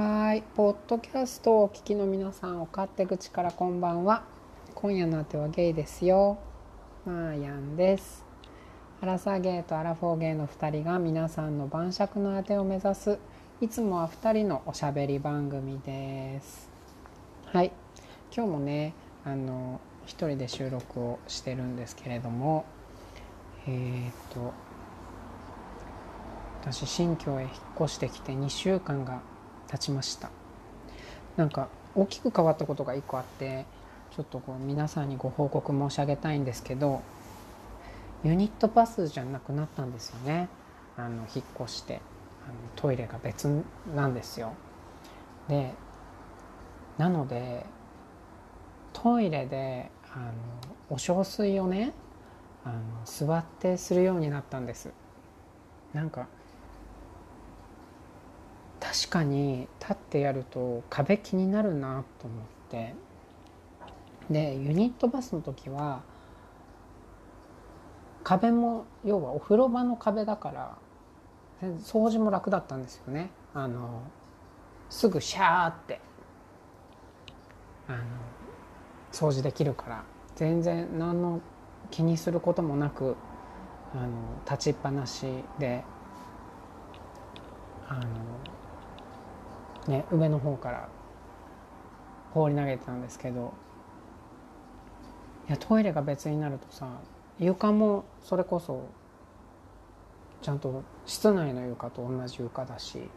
はい、ポッドキャストをお聞きの皆さん、お勝手口からこんばんは。今夜のあてはゲイですよ。マーヤンです。アラサーゲイとアラフォーゲイの2人が皆さんの晩酌のあてを目指す、いつもは2人のおしゃべり番組です。はい、今日もね、あの、一人で収録をしてるんですけれども、えー、っと、私新居へ引っ越してきて2週間が経ちました。なんか大きく変わったことが1個あってちょっとこう皆さんにご報告申し上げたいんですけどユニットバスじゃなくなったんですよね。あの引っ越してあのトイレが別なんですよ。でなのでトイレであのお小水をねあの座ってするようになったんです。なんか確かに立ってやると壁気になるなと思って。でユニットバスの時は壁も要はお風呂場の壁だから掃除も楽だったんですよね。あのすぐシャーってあの掃除できるから。全然何の気にすることもなくあの立ちっぱなしであのね、上の方から放り投げてたんですけどいやトイレが別になるとさ床もそれこそちゃんと室内の床と同じ床だし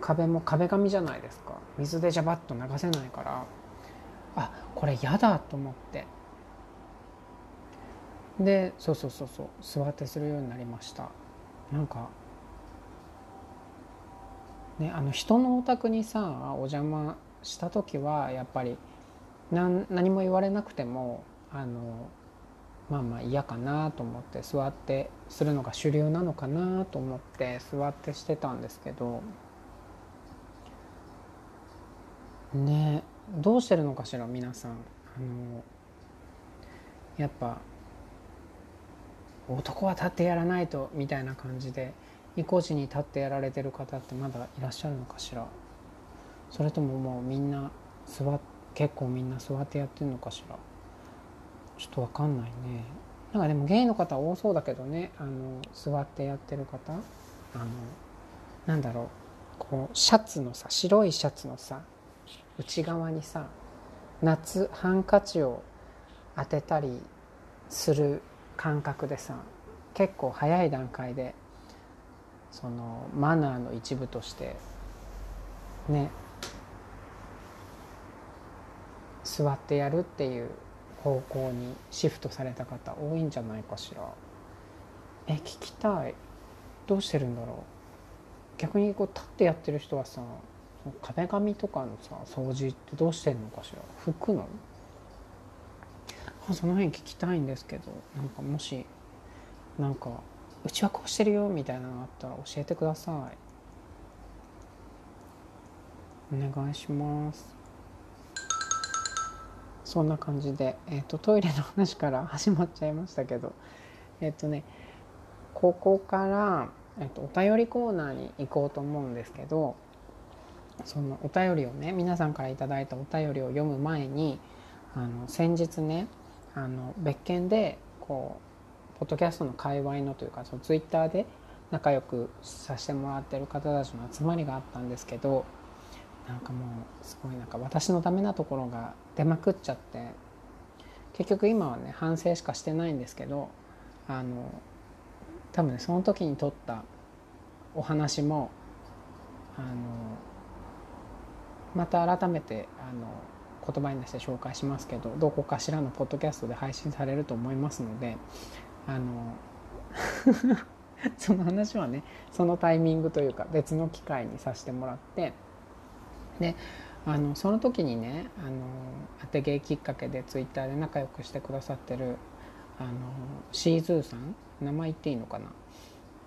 壁も壁紙じゃないですか。水でジャバッと流せないからあこれ嫌だと思って。でそうそうそうそう座ってするようになりました。なんかね、あの人のお宅にさお邪魔した時はやっぱり何何も言われなくてもあのまあまあ嫌かなと思って座ってするのが主流なのかなと思って座ってしてたんですけどねどうしてるのかしら皆さん。あのやっぱ男は立ってやらないとみたいな感じで意固地に立ってやられてる方ってまだいらっしゃるのかしら？それとももうみんな座結構みんな座ってやってるのかしら？ちょっと分かんないね。なんかでもゲイの方多そうだけどね。あの座ってやってる方。あのなんだろう。こうシャツのさ白いシャツのさ内側にさ夏ハンカチを当てたりする感覚でさ結構早い段階でそのマナーの一部としてね座ってやるっていう方向にシフトされた方多いんじゃないかしら。え聞きたい。どうしてるんだろう。逆にこう立ってやってる人はさ壁紙とかのさ掃除ってどうしてんのかしら。拭くの？あその辺聞きたいんですけどなんかもしなんかうちはこうしてるよみたいなのあったら教えてください。お願いします。そんな感じで、えーと、トイレの話から始まっちゃいましたけど。えっ、ー、とねここから、えーと、お便りコーナーに行こうと思うんですけどそのお便りをね皆さんから頂いたお便りを読む前にあの先日ねあの別件でこうポッドキャストの界隈のというかそのツイッターで仲良くさせてもらってる方たちの集まりがあったんですけどなんかもうすごいなんか私のダメなところが出まくっちゃって結局今はね反省しかしてないんですけどあの多分ねその時に撮ったお話もあのまた改めてあの言葉に出して紹介しますけどどこかしらのポッドキャストで配信されると思いますのであの その話はねそのタイミングというか別の機会にさせてもらってであのその時にねあの当て芸きっかけでツイッターで仲良くしてくださってるあのシーズーさん名前言っていいのかな？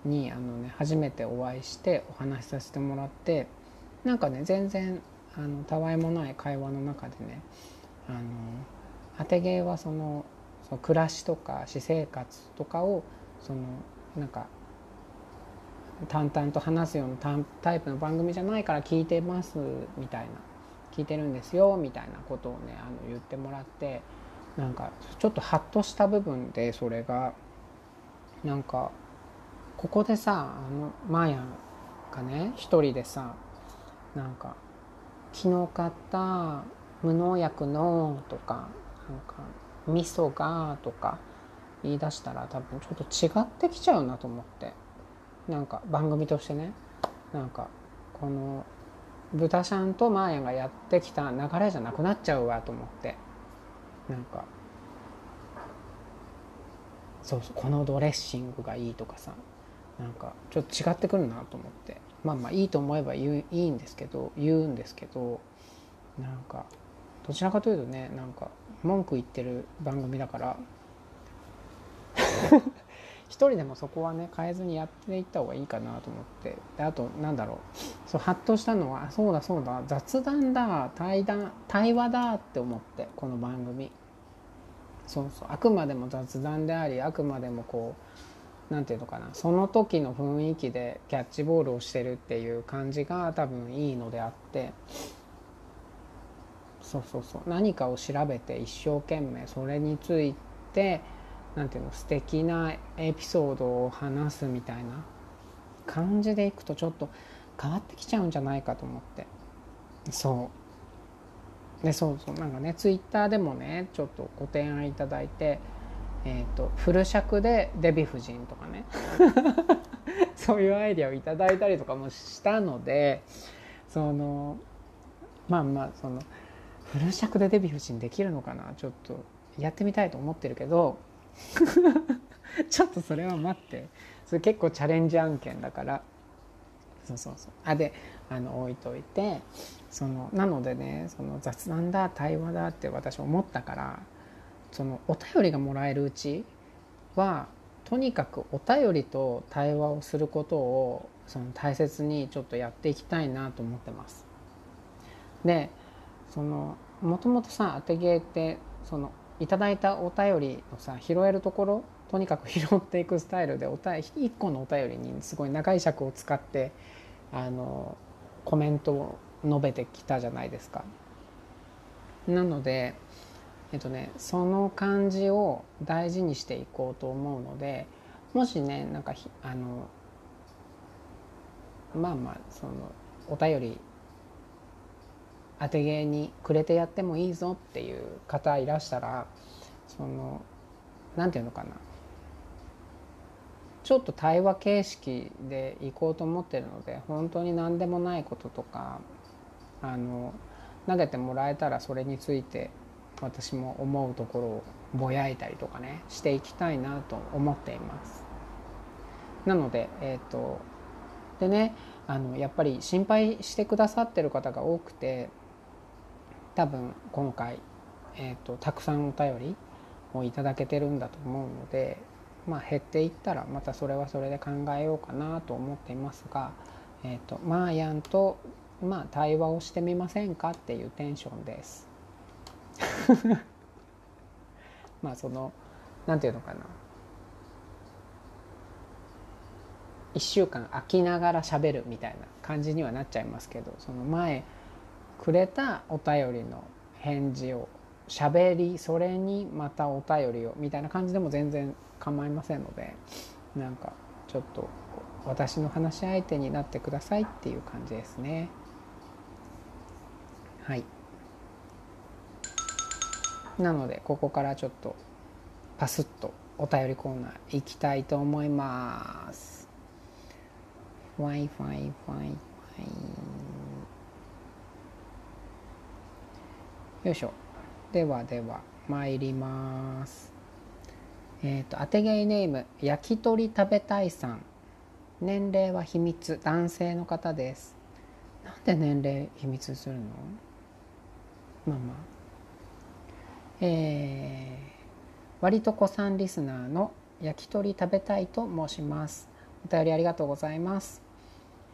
にあの、ね、初めてお会いしてお話しさせてもらってなんかね全然あのたわいもない会話の中でねあの当て芸はそのその暮らしとか私生活とかをそのなんか淡々と話すようなタイプの番組じゃないから聞いてますみたいな聞いてるんですよみたいなことをねあの言ってもらってなんかちょっとハッとした部分でそれがなんかここでさあのマーヤがね一人でさなんか「昨日買った無農薬の」とか「なんか味噌が」とか言い出したら多分ちょっと違ってきちゃうなと思って。なんか番組としてね。なんかこの豚ちゃんとマーヤがやってきた流れじゃなくなっちゃうわと思って。なんかそうそうこのドレッシングがいいとかさ。なんかちょっと違ってくるなと思って。まあまあいいと思えば言ういいんですけど言うんですけどなんかどちらかというとねなんか文句言ってる番組だから。一人でもそこはね変えずにやっていった方がいいかなと思って。であとなんだろう。そうハッとしたのはそうだそうだ。雑談だ対談対話だって思ってこの番組。そうそう。あくまでも雑談でありあくまでもこう何て言うのかな。その時の雰囲気でキャッチボールをしてるっていう感じが多分いいのであって。そうそうそう。何かを調べて一生懸命それについてなんていうの素敵なエピソードを話すみたいな感じでいくとちょっと変わってきちゃうんじゃないかと思って。そう。でそうそう。なんかねツイッターでもねちょっとご提案いただいてえーと、フル尺でデヴィ夫人とかね。そういうアイデアをいただいたりとかもしたのでそのまあまあそのフル尺でデヴィ夫人できるのかな？ちょっとやってみたいと思ってるけど。ちょっとそれは待って。それ結構チャレンジ案件だから。そうそうそう。あであの置いといて。そのなのでねその雑談だ対話だって私思ったからそのお便りがもらえるうちはとにかくお便りと対話をすることをその大切にちょっとやっていきたいなと思ってます。でそのもともとさ当て芸ってそのいただいたお便りをさ拾えるところとにかく拾っていくスタイルでおた1個のお便りにすごい長い尺を使ってあのコメントを述べてきたじゃないですか。なので、えっとね、その感じを大事にしていこうと思うのでもしねなんかあのまあまあそのお便り当て芸にくれてやってもいいぞっていう方いらしたらその何て言うのかなちょっと対話形式でいこうと思ってるので本当に何でもないこととかあの投げてもらえたらそれについて私も思うところをぼやいたりとかねしていきたいなと思っています。なので、えーと、でねあのやっぱり心配してくださってる方が多くて多分今回、えーと、たくさんお便りをいただけてるんだと思うので、まあ、減っていったらまたそれはそれで考えようかなと思っていますが、えーと、マーヤンと、まあ、対話をしてみませんかっていうテンションです。まあその何て言うのかな1週間空きながら喋るみたいな感じにはなっちゃいますけどその前くれたお便りの返事を喋りそれにまたお便りをみたいな感じでも全然構いませんのでなんかちょっと私の話し相手になってくださいっていう感じですね。はい。なのでここからちょっとパスッとお便りコーナー行きたいと思います。Wi-Fi Wi-Fi よいしょ。ではでは参ります。えっ、ー、と当てゲイネーム焼き鳥食べたいさん。年齢は秘密。男性の方です。なんで年齢秘密するの？まあまあえー、割と子さんリスナーの焼き鳥食べたいと申します。お便りありがとうございます、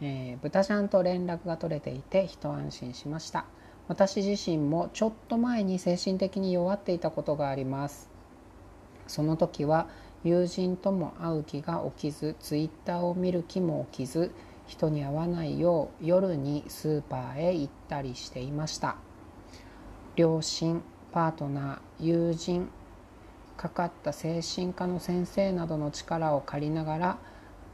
えー、豚ちゃんと連絡が取れていて一安心しました。私自身もちょっと前に精神的に弱っていたことがあります。その時は友人とも会う気が起きずツイッターを見る気も起きず人に会わないよう夜にスーパーへ行ったりしていました。両親パートナー友人かかった精神科の先生などの力を借りながら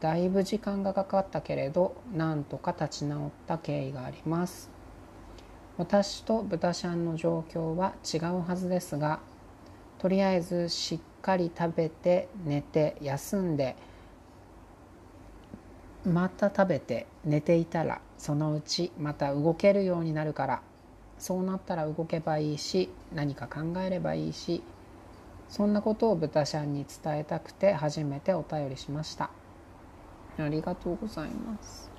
だいぶ時間がかかったけれどなんとか立ち直った経緯があります。私と豚ちゃんの状況は違うはずですがとりあえずしっかり食べて寝て休んでまた食べて寝ていたらそのうちまた動けるようになるからそうなったら動けばいいし何か考えればいいしそんなことを豚ちゃんに伝えたくて初めてお便りしました。ありがとうございます。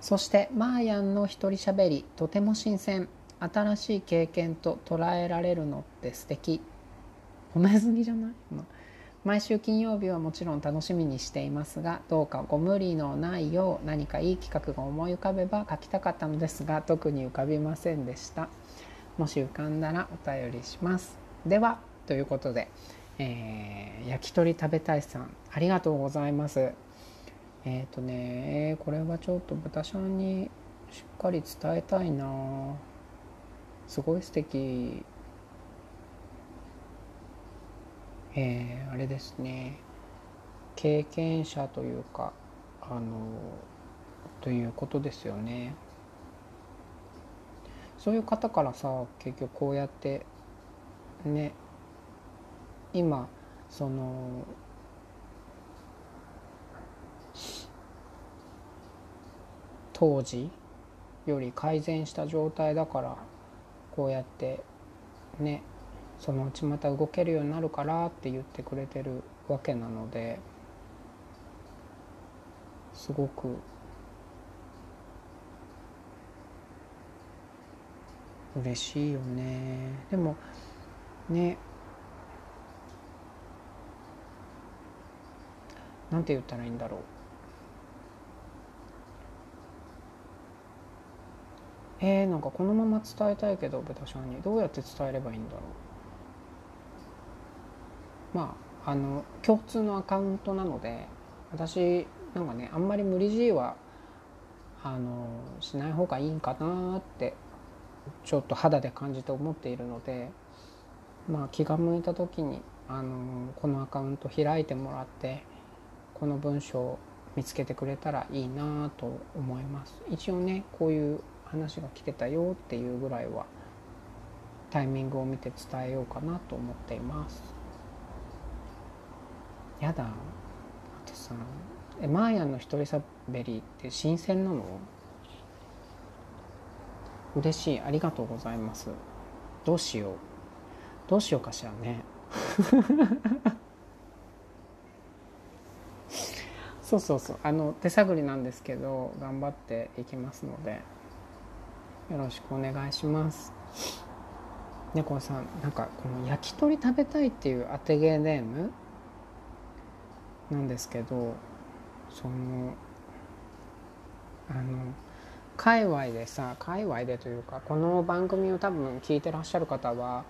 そしてマーヤンの一人しゃべりとても新鮮。新しい経験と捉えられるのって素敵。褒めすぎじゃない、まあ毎週金曜日はもちろん楽しみにしていますがどうかご無理のないよう何かいい企画が思い浮かべば書きたかったのですが特に浮かびませんでした。もし浮かんだらお便りします。ではということで、えー、焼き鳥食べたいさんありがとうございます。えっ、ー、とねこれはちょっと豚ちゃんにしっかり伝えたいな。すごい素敵。えー、あれですね。経験者というかあのということですよね。そういう方からさ結局こうやってね今その当時より改善した状態だからこうやってねそのうちまた動けるようになるからって言ってくれてるわけなのですごく嬉しいよね。でもねなんて言ったらいいんだろう。えー、なんかこのまま伝えたいけど豚ちゃんにどうやって伝えればいいんだろう。まああの共通のアカウントなので私なんかねあんまり無理強いはあのしない方がいいんかなってちょっと肌で感じて思っているのでまあ気が向いた時にあのこのアカウント開いてもらってこの文章を見つけてくれたらいいなと思います。一応ねこういう話が来てたよっていうぐらいはタイミングを見て伝えようかなと思っています。やだ。あとさえマーヤの一人しゃべりって新鮮なの？嬉しい。ありがとうございます。どうしよう。どうしようかしらね。そうそうそう。あの手探りなんですけど頑張っていきますので。よろしくお願いします。猫さんなんかこの焼き鳥食べたいっていう当てゲーネーム？なんですけどそのあの界隈でさ界隈でというかこの番組を多分聞いてらっしゃる方は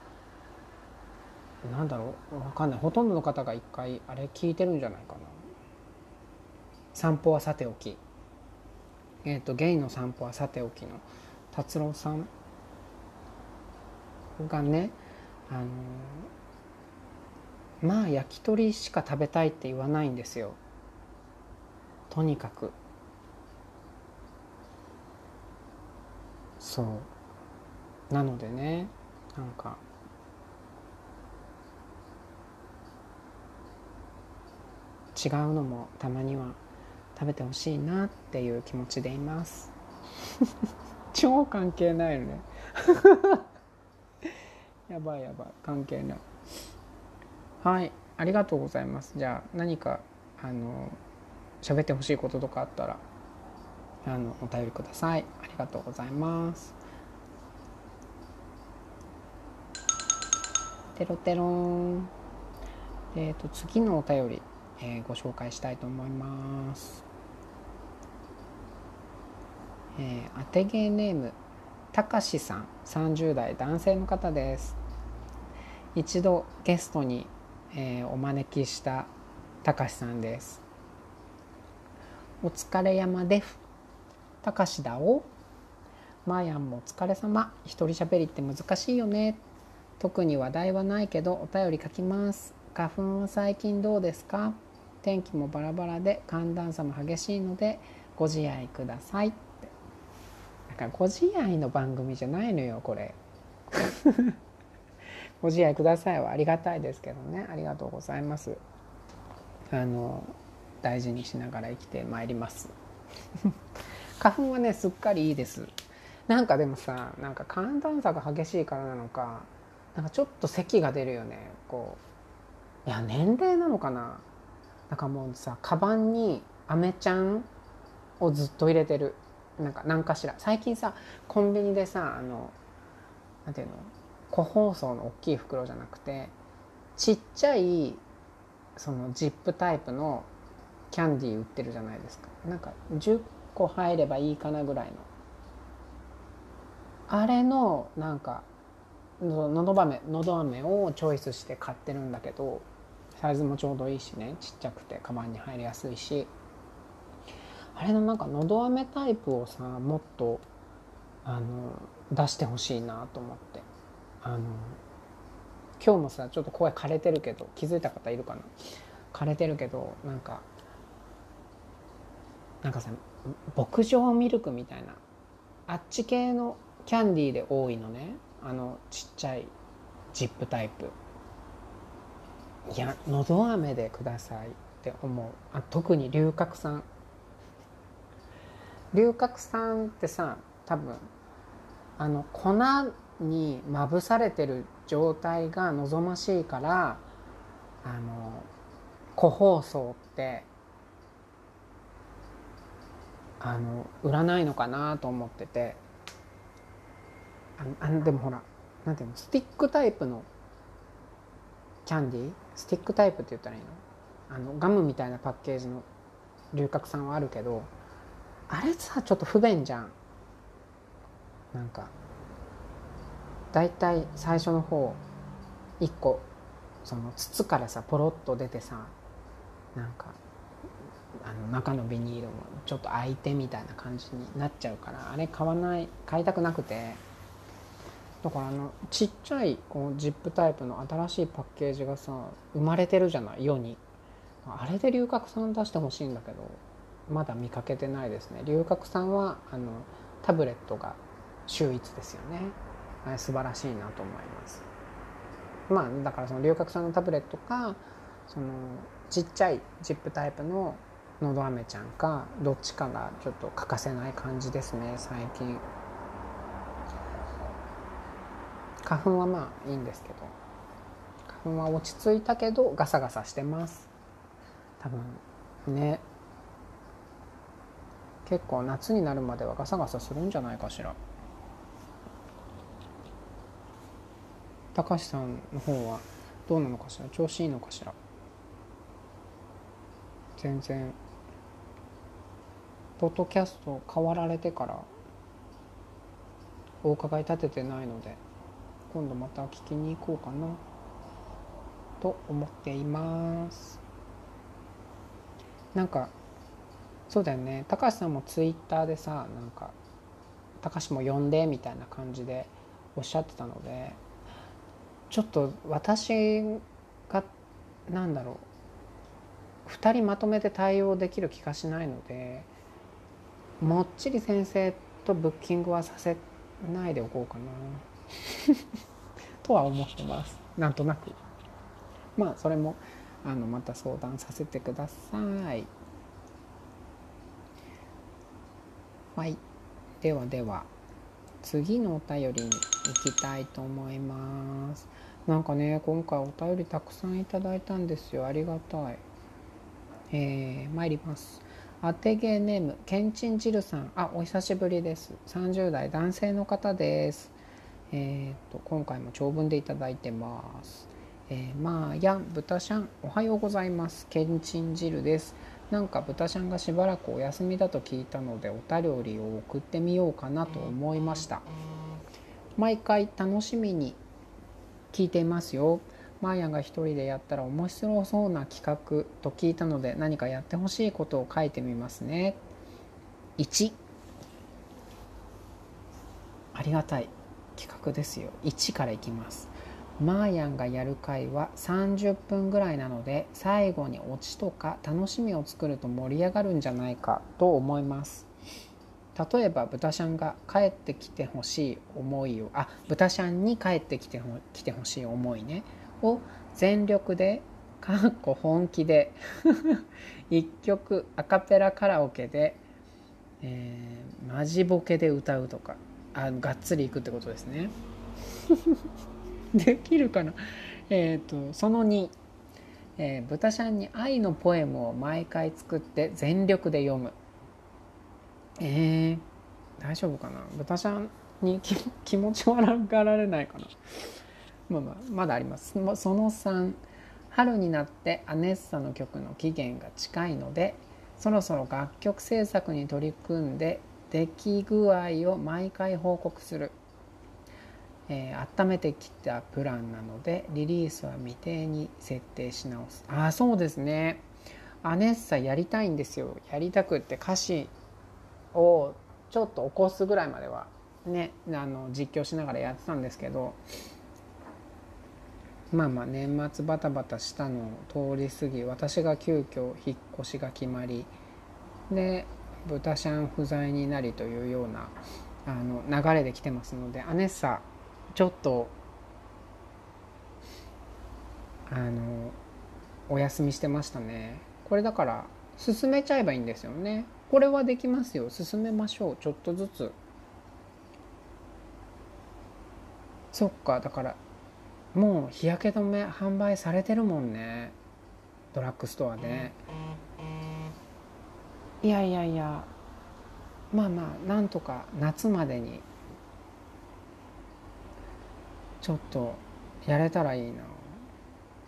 なんだろう分かんない。ほとんどの方が一回あれ聞いてるんじゃないかな。散歩はさておき。えっ、ー、とゲイの散歩はさておきの達郎さん。がねあのまあ焼き鳥しか食べたいって言わないんですよ。とにかく。そう。なのでねなんか。違うのもたまには食べてほしいなっていう気持ちでいます。超関係ないよね。やばいやばい関係ない。はいありがとうございます。じゃあ何かあの喋ってほしいこととかあったらあのお便りください。ありがとうございます。テロテロン。えっ、ー、と次のお便り、えー、ご紹介したいと思います。えー、当てゲーネームたかしさん30代男性の方です。一度ゲストにえー、お招きしたたかしさんです。お疲れ山です。たかしだお。まーやんもお疲れ様。一人喋りって難しいよね。特に話題はないけどお便り書きます。花粉は最近どうですか？天気もバラバラで寒暖差も激しいのでご自愛ください。ってなんかご自愛の番組じゃないのよこれ。ご自愛くださいは。ありがたいですけどね。ありがとうございます。あの大事にしながら生きてまいります。花粉はねすっかりいいです。なんかでもさなんか寒暖差が激しいからなのかなんかちょっと咳が出るよね。こういや年齢なのかな。なんかもうさカバンにアメちゃんをずっと入れてる。なんか何かしら。最近さコンビニでさあのなんていうの？個包装の大きい袋じゃなくてちっちゃいそのジップタイプのキャンディー売ってるじゃないですか。なんか10個入ればいいかなぐらいの。あれのなんかのど飴のど飴をチョイスして買ってるんだけどサイズもちょうどいいしね。ちっちゃくてカバンに入りやすいし。あれのなんかのど飴タイプをさもっとあの出してほしいなと思って。あの今日もさちょっと声枯れてるけど気づいた方いるかな？枯れてるけどなんかなんかさ牧場ミルクみたいなあっち系のキャンディーで多いのね。あのちっちゃいジップタイプ。いやのど飴でくださいって思う。あ特に龍角散。龍角散ってさ多分あの粉にまぶされてる状態が望ましいからあの個包装ってあの売らないのかなと思ってて。ああでもほらなんていうのスティックタイプのキャンディー？スティックタイプって言ったらいいの？あのガムみたいなパッケージの龍角散はあるけどあれさちょっと不便じゃん。なんかだいたい最初の方1個その筒からさポロッと出てさなんかあの中のビニールもちょっと開いてみたいな感じになっちゃうからあれ買わない買いたくなくて。だからあのちっちゃいこうジップタイプの新しいパッケージがさ生まれてるじゃない世に。あれで龍角散出してほしいんだけど。まだ見かけてないですね。龍角散はあのタブレットが秀逸ですよね。あれ素晴らしいなと思います。まあだからその龍角散のタブレットかそのちっちゃいジップタイプののど飴ちゃんかどっちかがちょっと欠かせない感じですね最近。花粉はまあいいんですけど。花粉は落ち着いたけどガサガサしてます。多分。ね。結構夏になるまではガサガサするんじゃないかしら。高橋さんの方はどうなのかしら？調子いいのかしら？全然。ポッドキャスト変わられてからお伺い立ててないので今度また聞きに行こうかな。と思っています。なんかそうだよね。高橋さんもツイッターでさなんか高橋も呼んでみたいな感じでおっしゃってたのでちょっと私がなんだろう2人まとめて対応できる気がしないのでもっちり先生とブッキングはさせないでおこうかな。とは思ってます。なんとなく。まあそれもあのまた相談させてください。はい。ではでは次のお便りに行きたいと思います。なんかね今回お便りたくさんいただいたんですよ。ありがたい。えー、参ります。当てゲーネームけんちん汁さん。あお久しぶりです。30代男性の方です。えーと、今回も長文でいただいてます。えー、まあや豚しゃんおはようございます。けんちん汁です。なんか豚しゃんがしばらくお休みだと聞いたのでお便りを送ってみようかなと思いました。毎回楽しみに聞いていますよ。マーヤンが一人でやったら面白そうな企画と聞いたので何かやってほしいことを書いてみますね。1ありがたい企画ですよ。1からいきます。マーヤンがやる回は30分ぐらいなので最後にオチとか楽しみを作ると盛り上がるんじゃないかと思います。例えば豚ちゃんが帰ってきてほしい思いをあ豚ちゃんに帰ってきてほ来てほしい思いね。を全力でかっこ本気で 一曲アカペラカラオケで、えー、マジボケで歌うとかあがっつりいくってことですね。できるかな？えっ、ー、とその2、えー、豚ちゃんに愛のポエムを毎回作って全力で読む。えー、大丈夫かな？豚ちゃんに気持ち悪がられないかな？まあまあまだあります。その3春になってアネッサの曲の期限が近いのでそろそろ楽曲制作に取り組んで出来具合を毎回報告する、えー、温めてきたプランなのでリリースは未定に設定し直す。ああそうですね。アネッサやりたいんですよ。やりたくって歌詞をちょっと起こすぐらいまではねあの実況しながらやってたんですけどまあまあ年末バタバタしたのを通り過ぎ私が急遽引っ越しが決まりで豚シャン不在になりというようなあの流れで来てますのでアネッサちょっとあのお休みしてましたね。これだから進めちゃえばいいんですよね。これはできますよ。進めましょう。ちょっとずつ。そっか。だからもう日焼け止め販売されてるもんね。ドラッグストアで。いやいやいや。まあまあなんとか夏までにちょっとやれたらいいな。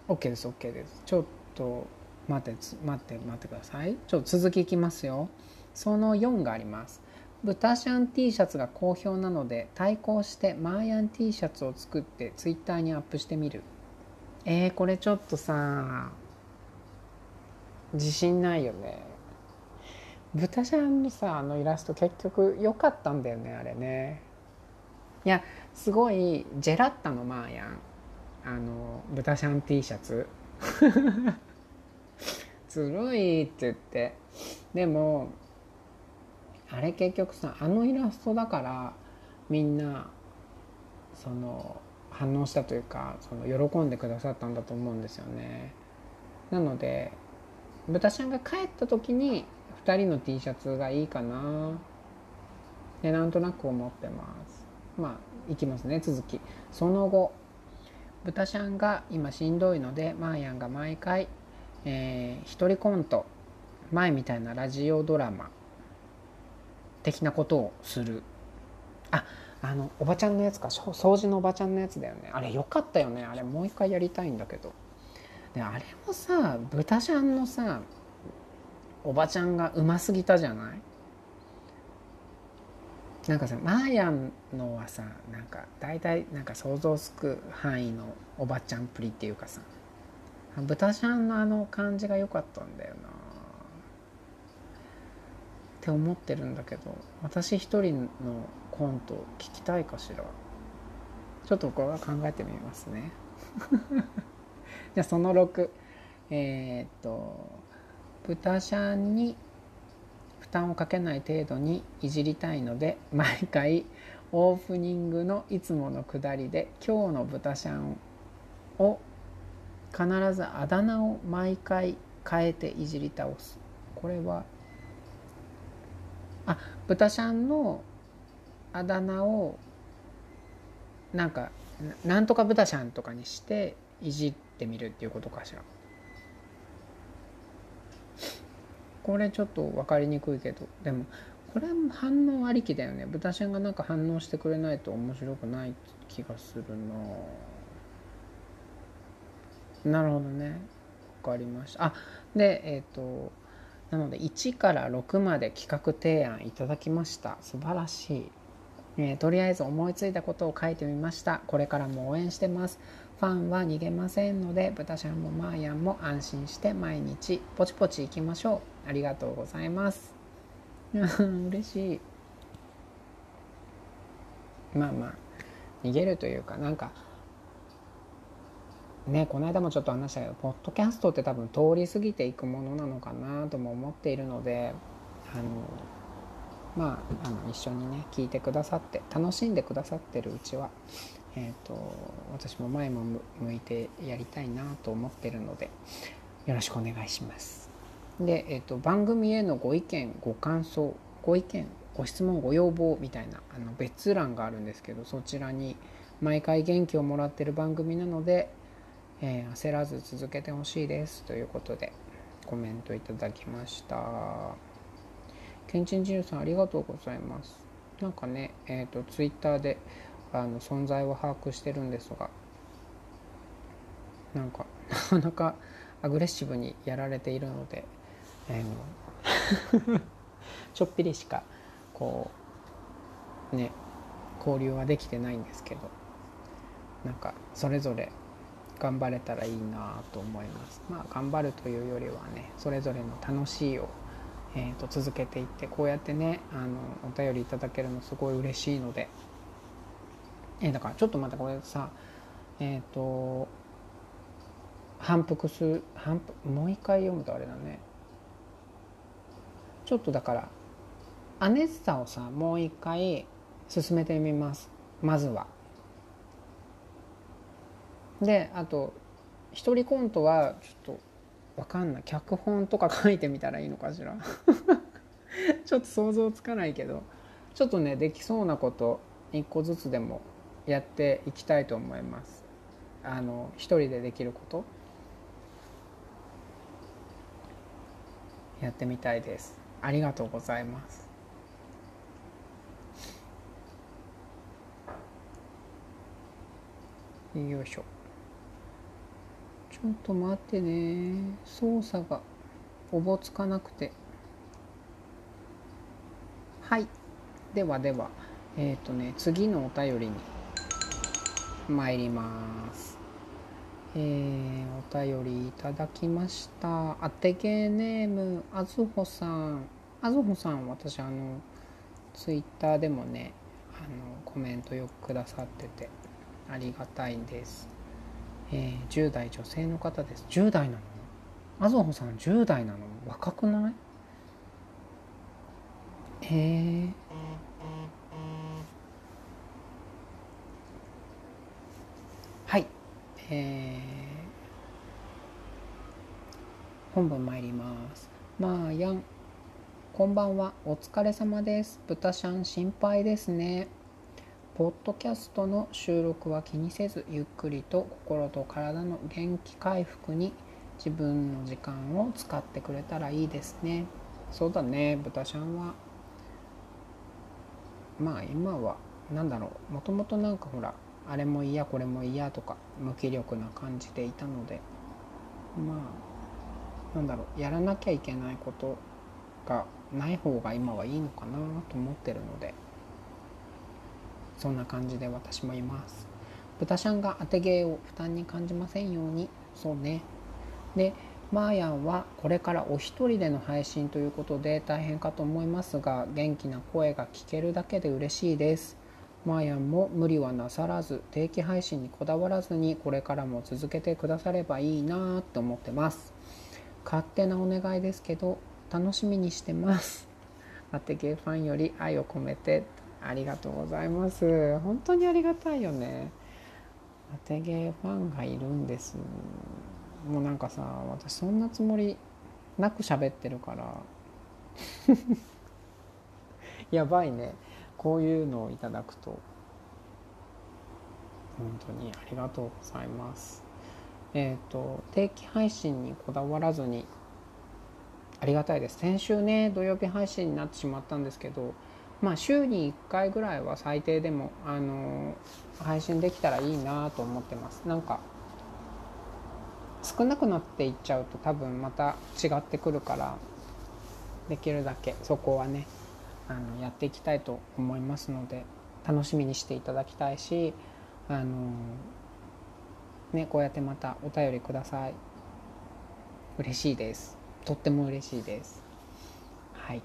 OK です OK です。ちょっと待って待って待ってください。ちょっと続きいきますよ。その4があります。豚シャン T シャツが好評なので対抗してマーヤン T シャツを作ってツイッターにアップしてみる。えー、これちょっとさ自信ないよね。豚ちゃんのさあのイラスト結局良かったんだよねあれね。いやすごいジェラッタのマーヤン。あの豚ちゃん T シャツ。ずるいって言って。でもあれ結局さあのイラストだからみんなその反応したというかその喜んでくださったんだと思うんですよね。なので豚ちゃんが帰った時に2人の T シャツがいいかなでなんとなく思ってます。まあいきますね続き。その後豚ちゃんが今しんどいのでマーヤンが毎回、えー、一人コント前みたいなラジオドラマ的なことをする。ああのおばちゃんのやつか掃除のおばちゃんのやつだよね。あれよかったよね。あれもう一回やりたいんだけど。であれもさ豚ちゃんのさおばちゃんがうますぎたじゃない？なんかさマーヤンのはさなんか大体なんか想像つく範囲のおばちゃんっぷりっていうかさ豚ちゃんのあの感じが良かったんだよな。って思ってるんだけど私一人のコント聞きたいかしら。ちょっとこれは考えてみますね。じゃあその6えー、っと豚シャンに負担をかけない程度にいじりたいので毎回オープニングのいつものくだりで今日の豚シャンを必ずあだ名を毎回変えていじり倒す。これはあ豚ちゃんのあだ名をなんかなんとか豚ちゃんとかにしていじってみるっていうことかしら。これちょっと分かりにくいけどでもこれも反応ありきだよね。豚ちゃんがなんか反応してくれないと面白くない気がするな。なるほどね。分かりました。あでえっ、ー、となので1から6まで企画提案いただきました。素晴らしい。えー、とりあえず思いついたことを書いてみました。これからも応援してます。ファンは逃げませんので豚ちゃんもマーヤンも安心して毎日ポチポチ行きましょう。ありがとうございます。嬉しい。まあまあ逃げるというかなんかねこの間もちょっと話したけどポッドキャストって多分通り過ぎていくものなのかなとも思っているのであのまああの一緒にね聞いてくださって楽しんでくださってるうちは、えーと、私も前も向いてやりたいなと思ってるのでよろしくお願いします。で、えーと、番組へのご意見ご感想ご意見ご質問ご要望みたいなあの別欄があるんですけどそちらに毎回元気をもらってる番組なのでえー、焦らず続けてほしいですということでコメントいただきましたけんちんじるさんありがとうございますなんかねえっ、ー、とツイッターであの存在を把握してるんですがなんかなかなかアグレッシブにやられているので、えー、ちょっぴりしかこうね交流はできてないんですけどなんかそれぞれ頑張れたらいいなと思います。まあ頑張るというよりはねそれぞれの楽しいを、えー、と続けていってこうやってねあのお便りいただけるのすごい嬉しいので、えー、だからちょっとまたこれさえっ、ー、と反復する反復もう一回読むとあれだね。ちょっとだからアネッサをさもう一回進めてみます。まずは。であと一人コントはちょっと分かんない。脚本とか書いてみたらいいのかしら。ちょっと想像つかないけど。ちょっとねできそうなこと一個ずつでもやっていきたいと思います。あの一人でできること。やってみたいです。ありがとうございます。よいしょ。ちょっと待ってね。操作がおぼつかなくて。はい。ではでは。えっ、ー、とね次のお便りに。参ります。えー、お便りいただきました。あてげネームあずほさん。あずほさん私あのツイッターでもねあのコメントよくくださっててありがたいです。えー、10代女性の方です。10代なの？あぞほさん10代なの？若くない？えー、はいえー、本文参ります。まあやん。こんばんは。お疲れ様です。豚ちゃん心配ですね。ポッドキャストの収録は気にせずゆっくりと心と体の元気回復に自分の時間を使ってくれたらいいですね。そうだね豚ちゃんは。まあ今は何だろう。もともとなんかほらあれも嫌これも嫌とか無気力な感じでいたので。まあなんだろうやらなきゃいけないことがない方が今はいいのかなと思ってるので。そんな感じで私もいます。豚ちゃんが当て芸を負担に感じませんように。そうね。でマーヤンはこれからお一人での配信ということで大変かと思いますが元気な声が聞けるだけで嬉しいです。マーヤンも無理はなさらず定期配信にこだわらずにこれからも続けてくださればいいなって思ってます。勝手なお願いですけど楽しみにしてます。当て芸ファンより愛を込めてありがとうございます。本当にありがたいよね。当て芸ファンがいるんです。もうなんかさ私そんなつもりなく喋ってるから。やばいね。こういうのをいただくと本当にありがとうございます。えっ、ー、と定期配信にこだわらずにありがたいです。先週ね土曜日配信になってしまったんですけどまあ、週に1回ぐらいは最低でも、あの配信できたらいいなと思ってます。なんか少なくなっていっちゃうと多分また違ってくるからできるだけそこはねあのやっていきたいと思いますので楽しみにしていただきたいしあのねこうやってまたお便りください。嬉しいです。とっても嬉しいです。はい。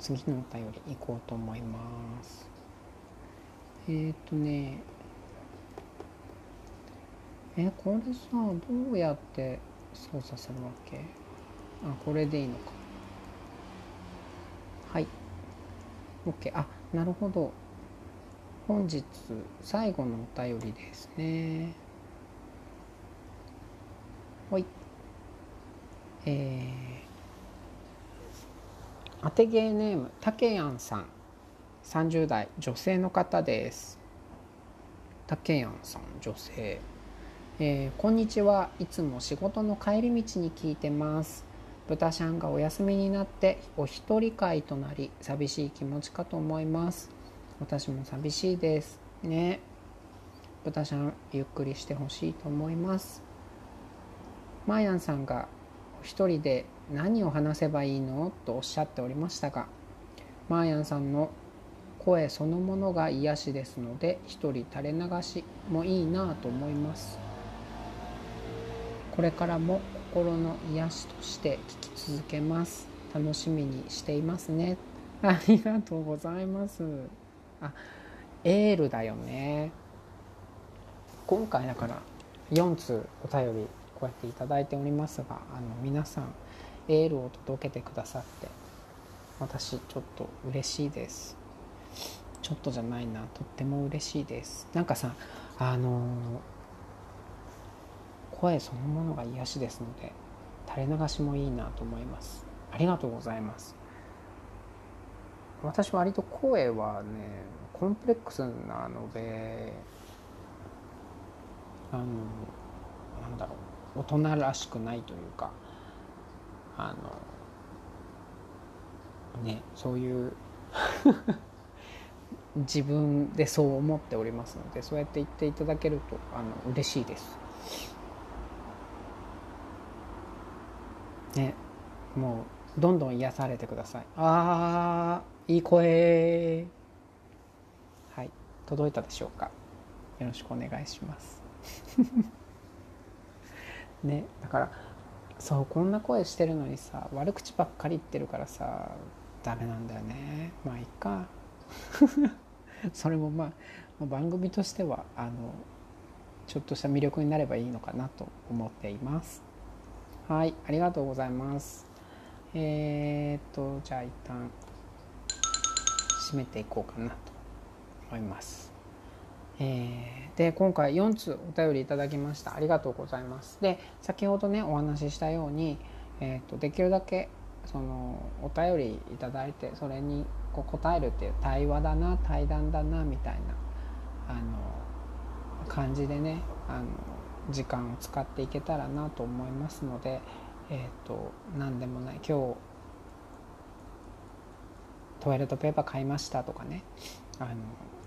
次のお便り行こうと思います。えっ、ー、とね。えこれさどうやって操作するわけ。あこれでいいのか。はい。OK あなるほど。本日最後のお便りですね。はい。えー、当てゲーネームたけやんさん。30代女性の方です。たけやんさん女性。えー、こんにちは。いつも仕事の帰り道に聞いてます。豚ちゃんがお休みになってお一人会となり寂しい気持ちかと思います。私も寂しいです。ね。豚ちゃんゆっくりしてほしいと思います。マーヤンさんがお一人で何を話せばいいのとおっしゃっておりましたがマーヤンさんの声そのものが癒しですので一人垂れ流しもいいなと思います。これからも心の癒しとして聞き続けます。楽しみにしていますね。ありがとうございます。あエールだよね。今回だから4通お便りこうやっていただいておりますがあの皆さんエールを届けてくださって私ちょっと嬉しいです。ちょっとじゃないなとっても嬉しいです。なんかさあの声そのものが癒しですので垂れ流しもいいなと思いますありがとうございます私割と声はねコンプレックスなのであのなんだろう大人らしくないというかあのねそういう 自分でそう思っておりますのでそうやって言っていただけるとあの嬉しいです。ねもうどんどん癒されてください。あーいい声はい。届いたでしょうか？よろしくお願いします。ねだからそうこんな声してるのにさ悪口ばっかり言ってるからさダメなんだよね。まあいっか。それもまあ番組としてはあのちょっとした魅力になればいいのかなと思っています。はい、ありがとうございます。えー、っと、じゃあ一旦締めていこうかなと思います。えー、で、今回4通お便りいただきました。ありがとうございます。で、先ほどね、お話ししたように、えー、っとできるだけそのお便りいただいてそれにこう答えるっていう対話だな対談だなみたいなあの感じでねあの時間を使っていけたらなと思いますので、えーと、何でもない。今日トイレットペーパー買いましたとかね。あの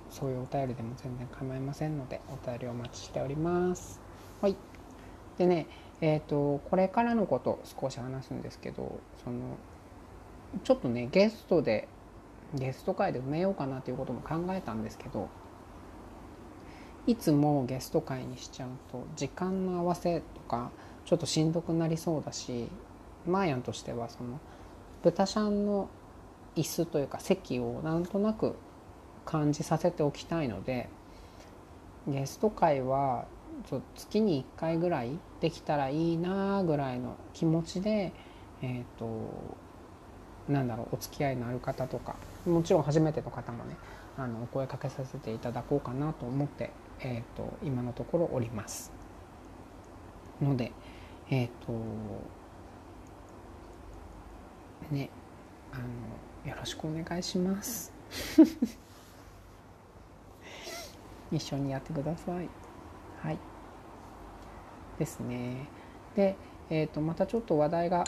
そういうお便りでも全然構いませんのでお便りお待ちしております。はい、でねえーと、これからのこと少し話すんですけどそのちょっとねゲストでゲスト会で埋めようかなということも考えたんですけどいつもゲスト会にしちゃうと時間の合わせとかちょっとしんどくなりそうだしマーヤンとしてはその豚シャンの椅子というか席をなんとなく感じさせておきたいのでゲスト会は月に1回ぐらいできたらいいなぐらいの気持ちでえっ、ー、となんだろうお付き合いのある方とかもちろん初めての方もねあのお声かけさせていただこうかなと思ってえーと、今のところおります。のでえっ、ー、とねあのよろしくお願いします。一緒にやってください。はい。ですね。で、えーと、またちょっと話題が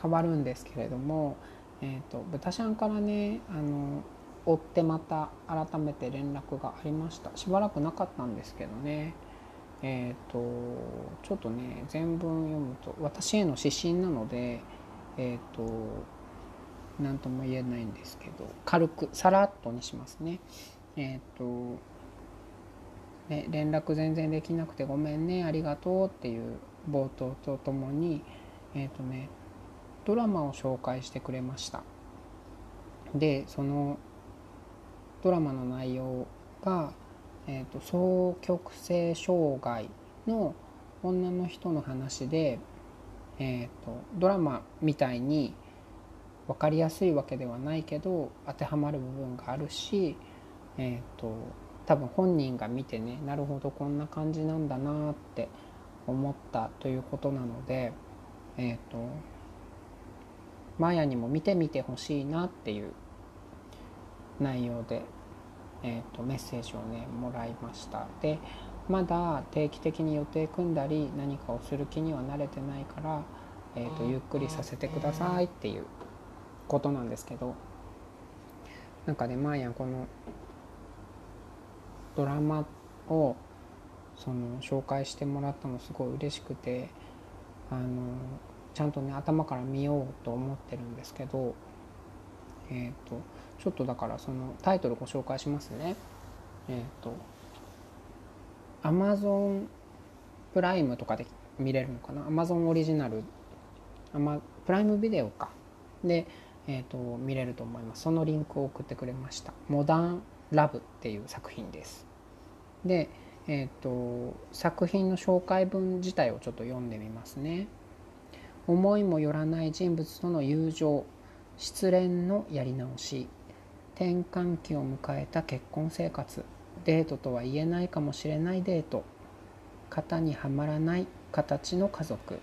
変わるんですけれども、えーと、豚ちゃんからねあの追ってまた改めて連絡がありました。しばらくなかったんですけどね。えっ、ー、とちょっとね全文読むと私への指針なので、えっ、ー、と何とも言えないんですけど軽くさらっとにしますね。えっ、ー、とね、連絡全然できなくてごめんねありがとうっていう冒頭とともにえっ、ー、とねドラマを紹介してくれました。でそのドラマの内容が、えーと、双極性障害の女の人の話で、えーと、ドラマみたいに分かりやすいわけではないけど当てはまる部分があるし、えーと多分本人が見てねなるほどこんな感じなんだなって思ったということなのでえ、ー、とマヤにも見てみてほしいなっていう内容で、えーと、メッセージをねもらいました。でまだ定期的に予定組んだり何かをする気には慣れてないから、えーと、ゆっくりさせてくださいっていうことなんですけど。なんかねマーヤこのドラマをその紹介してもらったのすごい嬉しくてあのちゃんとね頭から見ようと思ってるんですけどえっ、ー、とちょっとだからそのタイトルご紹介しますね。えっ、ー、と Amazon プライムとかで見れるのかな？Amazon オリジナルアマプライムビデオか。で、えーと、見れると思います。そのリンクを送ってくれました「モダン・ラブ」っていう作品です。で、えーと作品の紹介文自体をちょっと読んでみますね。思いもよらない人物との友情失恋のやり直し。転換期を迎えた結婚生活。デートとは言えないかもしれないデート。型にはまらない形の家族。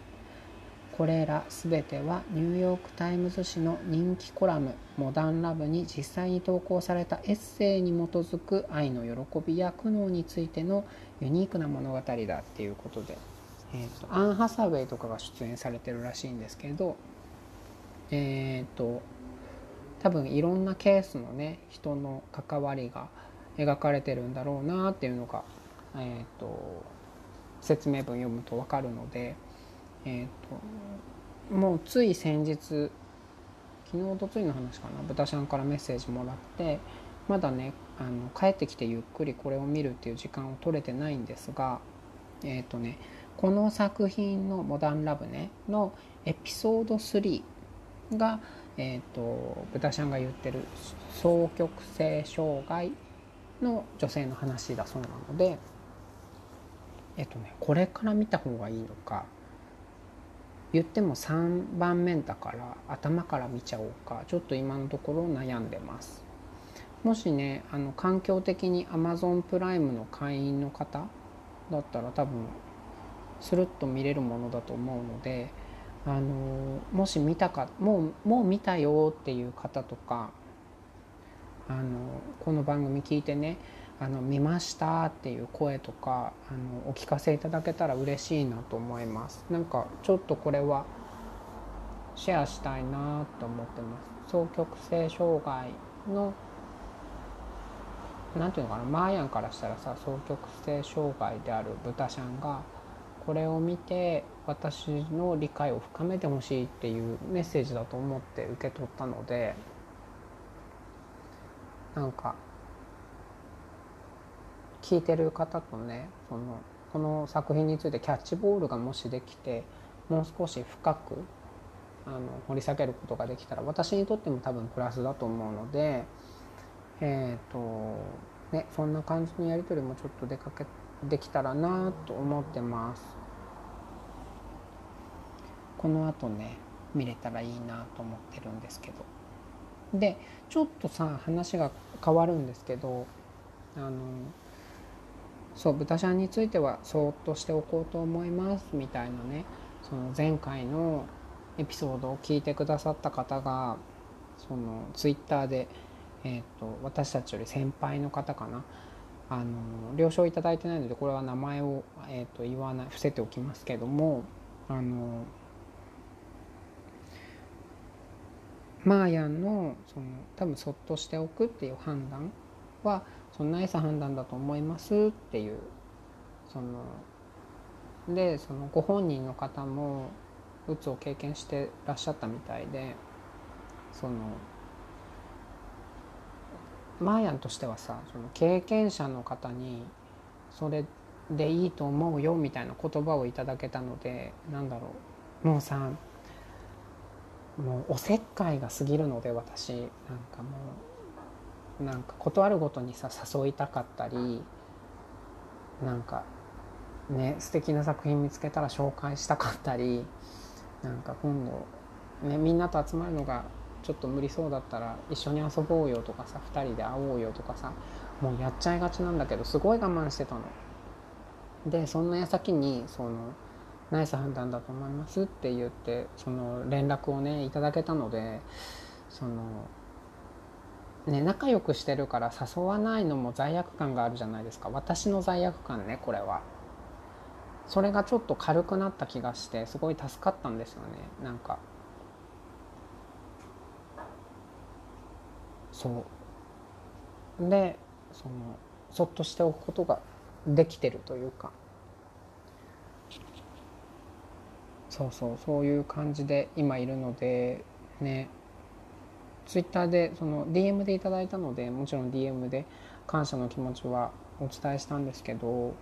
これら全てはニューヨーク・タイムズ紙の人気コラム「モダン・ラブ」に実際に投稿されたエッセイに基づく愛の喜びや苦悩についてのユニークな物語だっていうことで。えーと、アン・ハサウェイとかが出演されてるらしいんですけど。えっ、ー、と多分いろんなケースのね人の関わりが描かれてるんだろうなっていうのが、えーと、説明文読むと分かるので、えーと、もうつい先日昨日とついの話かな豚ちゃんからメッセージもらってまだねあの帰ってきてゆっくりこれを見るっていう時間を取れてないんですがえっ、ー、とねこの作品の「モダンラブね」のエピソード3が、えーと、豚ちゃんが言ってる双極性障害の女性の話だそうなのでえっ、ー、とねこれから見た方がいいのか言っても3番目だから頭から見ちゃおうかちょっと今のところ悩んでます。もしねあの環境的に Amazon プライムの会員の方だったら多分スルッと見れるものだと思うのであのもし見たかもうもう見たよっていう方とかあのこの番組聞いてねあの見ましたっていう声とかあのお聞かせいただけたら嬉しいなと思います。なんかちょっとこれはシェアしたいなと思ってます。双極性障害の何ていうのかなマーヤンからしたらさ双極性障害である豚ちゃんがこれを見て私の理解を深めてほしいっていうメッセージだと思って受け取ったのでなんか聞いてる方とねそのこの作品についてキャッチボールがもしできてもう少し深くあの掘り下げることができたら私にとっても多分プラスだと思うのでえっ、ー、とねそんな感じのやり取りもちょっと出かけできたらなと思ってます。このあとね見れたらいいなと思ってるんですけど。でちょっとさ話が変わるんですけどあのそう豚ちゃんについてはそーっとしておこうと思いますみたいなねその前回のエピソードを聞いてくださった方がそのツイッターで、えーと私たちより先輩の方かなあの了承いただいてないのでこれは名前を、えーと、言わない伏せておきますけどもあのマーヤンのその多分そっとしておくっていう判断はそのナイス判断だと思いますっていうそのでそのご本人の方もうつを経験してらっしゃったみたいでそのマーヤンとしてはさその経験者の方にそれでいいと思うよみたいな言葉をいただけたのでなんだろう。もうさもうおせっかいが過ぎるので私。なんかもうなんか断るごとにさ誘いたかったりなんかね素敵な作品見つけたら紹介したかったりなんか今度、ね、みんなと集まるのがちょっと無理そうだったら一緒に遊ぼうよとかさ2人で会おうよとかさもうやっちゃいがちなんだけどすごい我慢してたの。でそんな矢先にそのナイス判断だと思いますって言ってその連絡をねいただけたのでそのね仲良くしてるから誘わないのも罪悪感があるじゃないですか。私の罪悪感ねこれは。それがちょっと軽くなった気がしてすごい助かったんですよね。なんかそう。でそのそっとしておくことができてるというか。そうそうそういう感じで今いるのでね。ツイッターでその DM でいただいたのでもちろん DM で感謝の気持ちはお伝えしたんですけど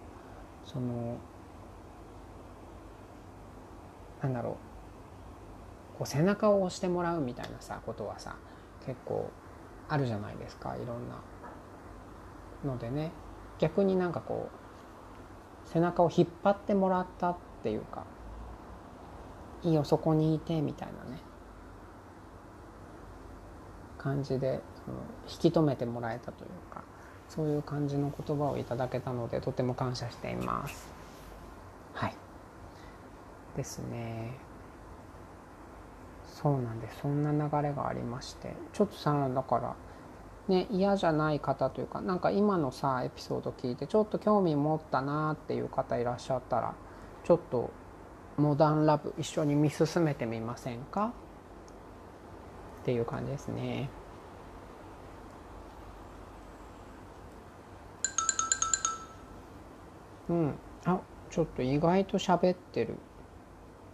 そのなんだろう。こう背中を押してもらうみたいなさことはさ結構あるじゃないですかいろんな。のでね逆になんかこう背中を引っ張ってもらったっていうかいいよそこにいてみたいなね。感じで引き止めてもらえたというかそういう感じの言葉をいただけたのでとても感謝しています。はい。ですね。そうなんです。そんな流れがありまして。ちょっとさだからね嫌じゃない方というかなんか今のさエピソード聞いてちょっと興味持ったなっていう方いらっしゃったらちょっとモダンラブ一緒に見進めてみませんか？っていう感じですね。うん、あちょっと意外と喋ってる。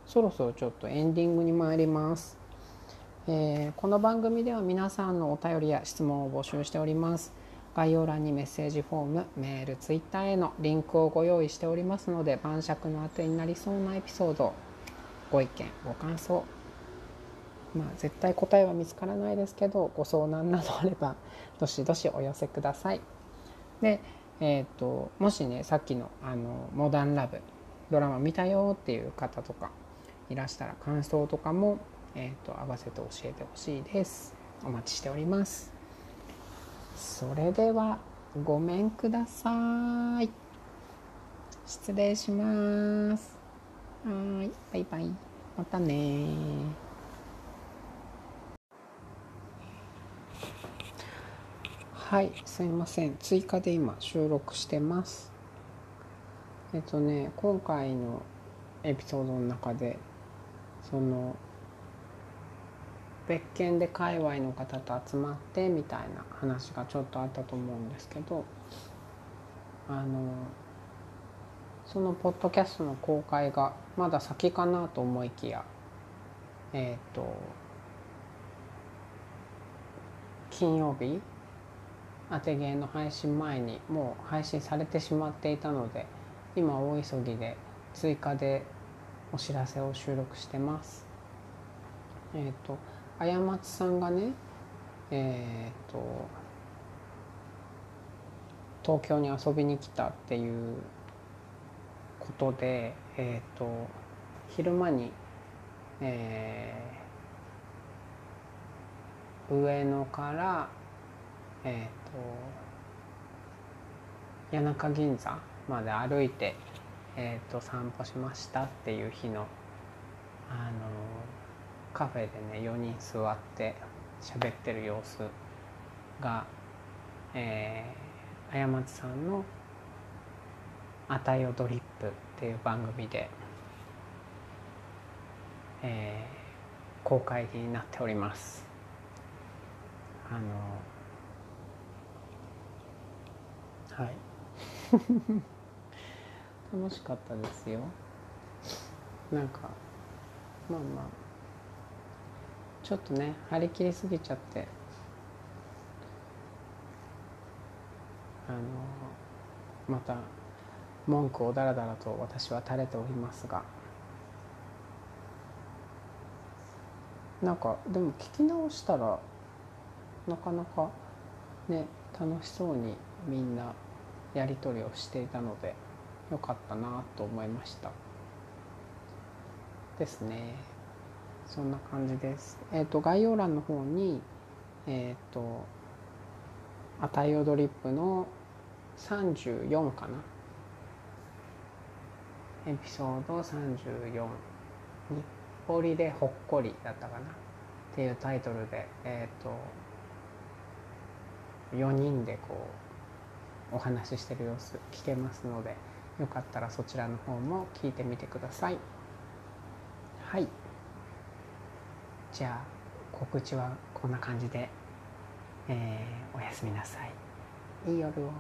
そろそろちょっとエンディングに参ります、えー、この番組では皆さんのお便りや質問を募集しております。概要欄にメッセージフォームメールツイッターへのリンクをご用意しておりますので晩酌の後になりそうなエピソードご意見ご感想。まあ絶対答えは見つからないですけどご相談などあればどしどしお寄せください。で、えーと、もしねさっきのあの「モダンラブ」ドラマ見たよっていう方とかいらしたら感想とかも、えーと合わせて教えてほしいです。お待ちしております。それではごめんください。失礼します。はい。バイバイ。またね。はい。すいません。追加で今収録してます。えっとね今回のエピソードの中でその別件で界隈の方と集まってみたいな話がちょっとあったと思うんですけどあのそのポッドキャストの公開がまだ先かなと思いきやえっ、ー、と金曜日当て芸の配信前にもう配信されてしまっていたので今大急ぎで追加でお知らせを収録してます。えっ、ー、と過松さんがねえっ、と東京に遊びに来たっていうことでえっ、と昼間に、えー、上野からえっ、と谷中銀座まで歩いて、えーと散歩しましたっていう日のあのカフェでね4人座って喋ってる様子が、えー、過ちさんの「あたよドリップ」っていう番組で、えー、公開になっております。あのはい 楽しかったですよ。なんかまあまあちょっとね張り切りすぎちゃって。あのまた文句をだらだらと私は垂れておりますが。なんかでも聞き直したらなかなかね楽しそうにみんなやり取りをしていたので。よかったなと思いました。ですね。そんな感じです。えっ、ー、と概要欄の方にえっ、ー、と「あたいよドリップ」の34かな。エピソード34「日暮里でほっこり」だったかな。っていうタイトルでえっ、ー、と4人でこうお話ししてる様子聞けますのでよかったらそちらの方も聞いてみてくださいはいじゃあ告知はこんな感じで、えー、おやすみなさいいい夜を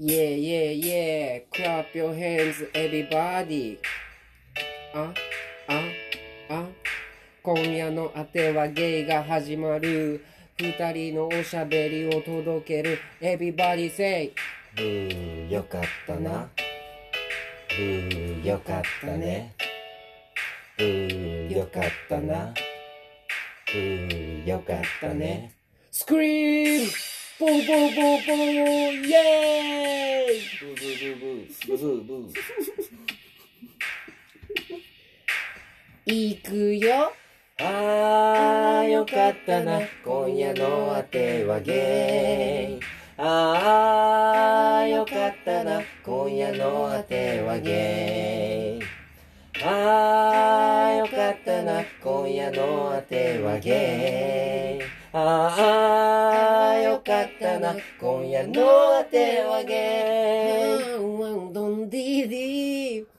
Yeah, yeah, yeah. Clap your hands, everybody. あ、あ、あ。今夜のあてはゲイが始まる。二人のおしゃべりを届ける。Everybody say. ブー、よかったな。ブー、よかったね。ブー、よかったな。ブー、よかったね。スクリームボーボーボーボーイェーイブーブーブーブーブーブー行くよあーよかったな。今夜のあてはゲイ。あーよかったな。今夜のあてはゲイ。あーよかったな。今夜のあてはゲイ。ああよかったな。今夜のあてはゲイ。ワンワンドンディディ